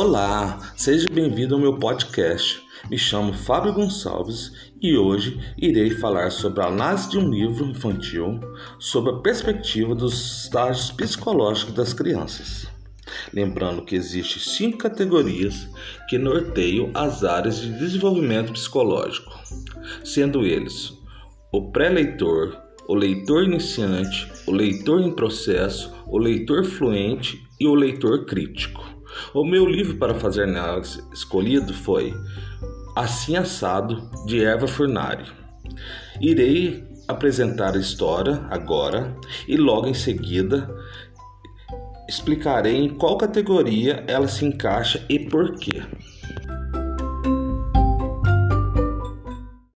Olá, seja bem-vindo ao meu podcast. Me chamo Fábio Gonçalves e hoje irei falar sobre a análise de um livro infantil sobre a perspectiva dos estágios psicológicos das crianças. Lembrando que existem cinco categorias que norteiam as áreas de desenvolvimento psicológico, sendo eles o pré-leitor, o leitor iniciante, o leitor em processo, o leitor fluente e o leitor crítico. O meu livro para fazer análise escolhido foi Assim Assado, de Eva Furnari. Irei apresentar a história agora e logo em seguida explicarei em qual categoria ela se encaixa e por quê.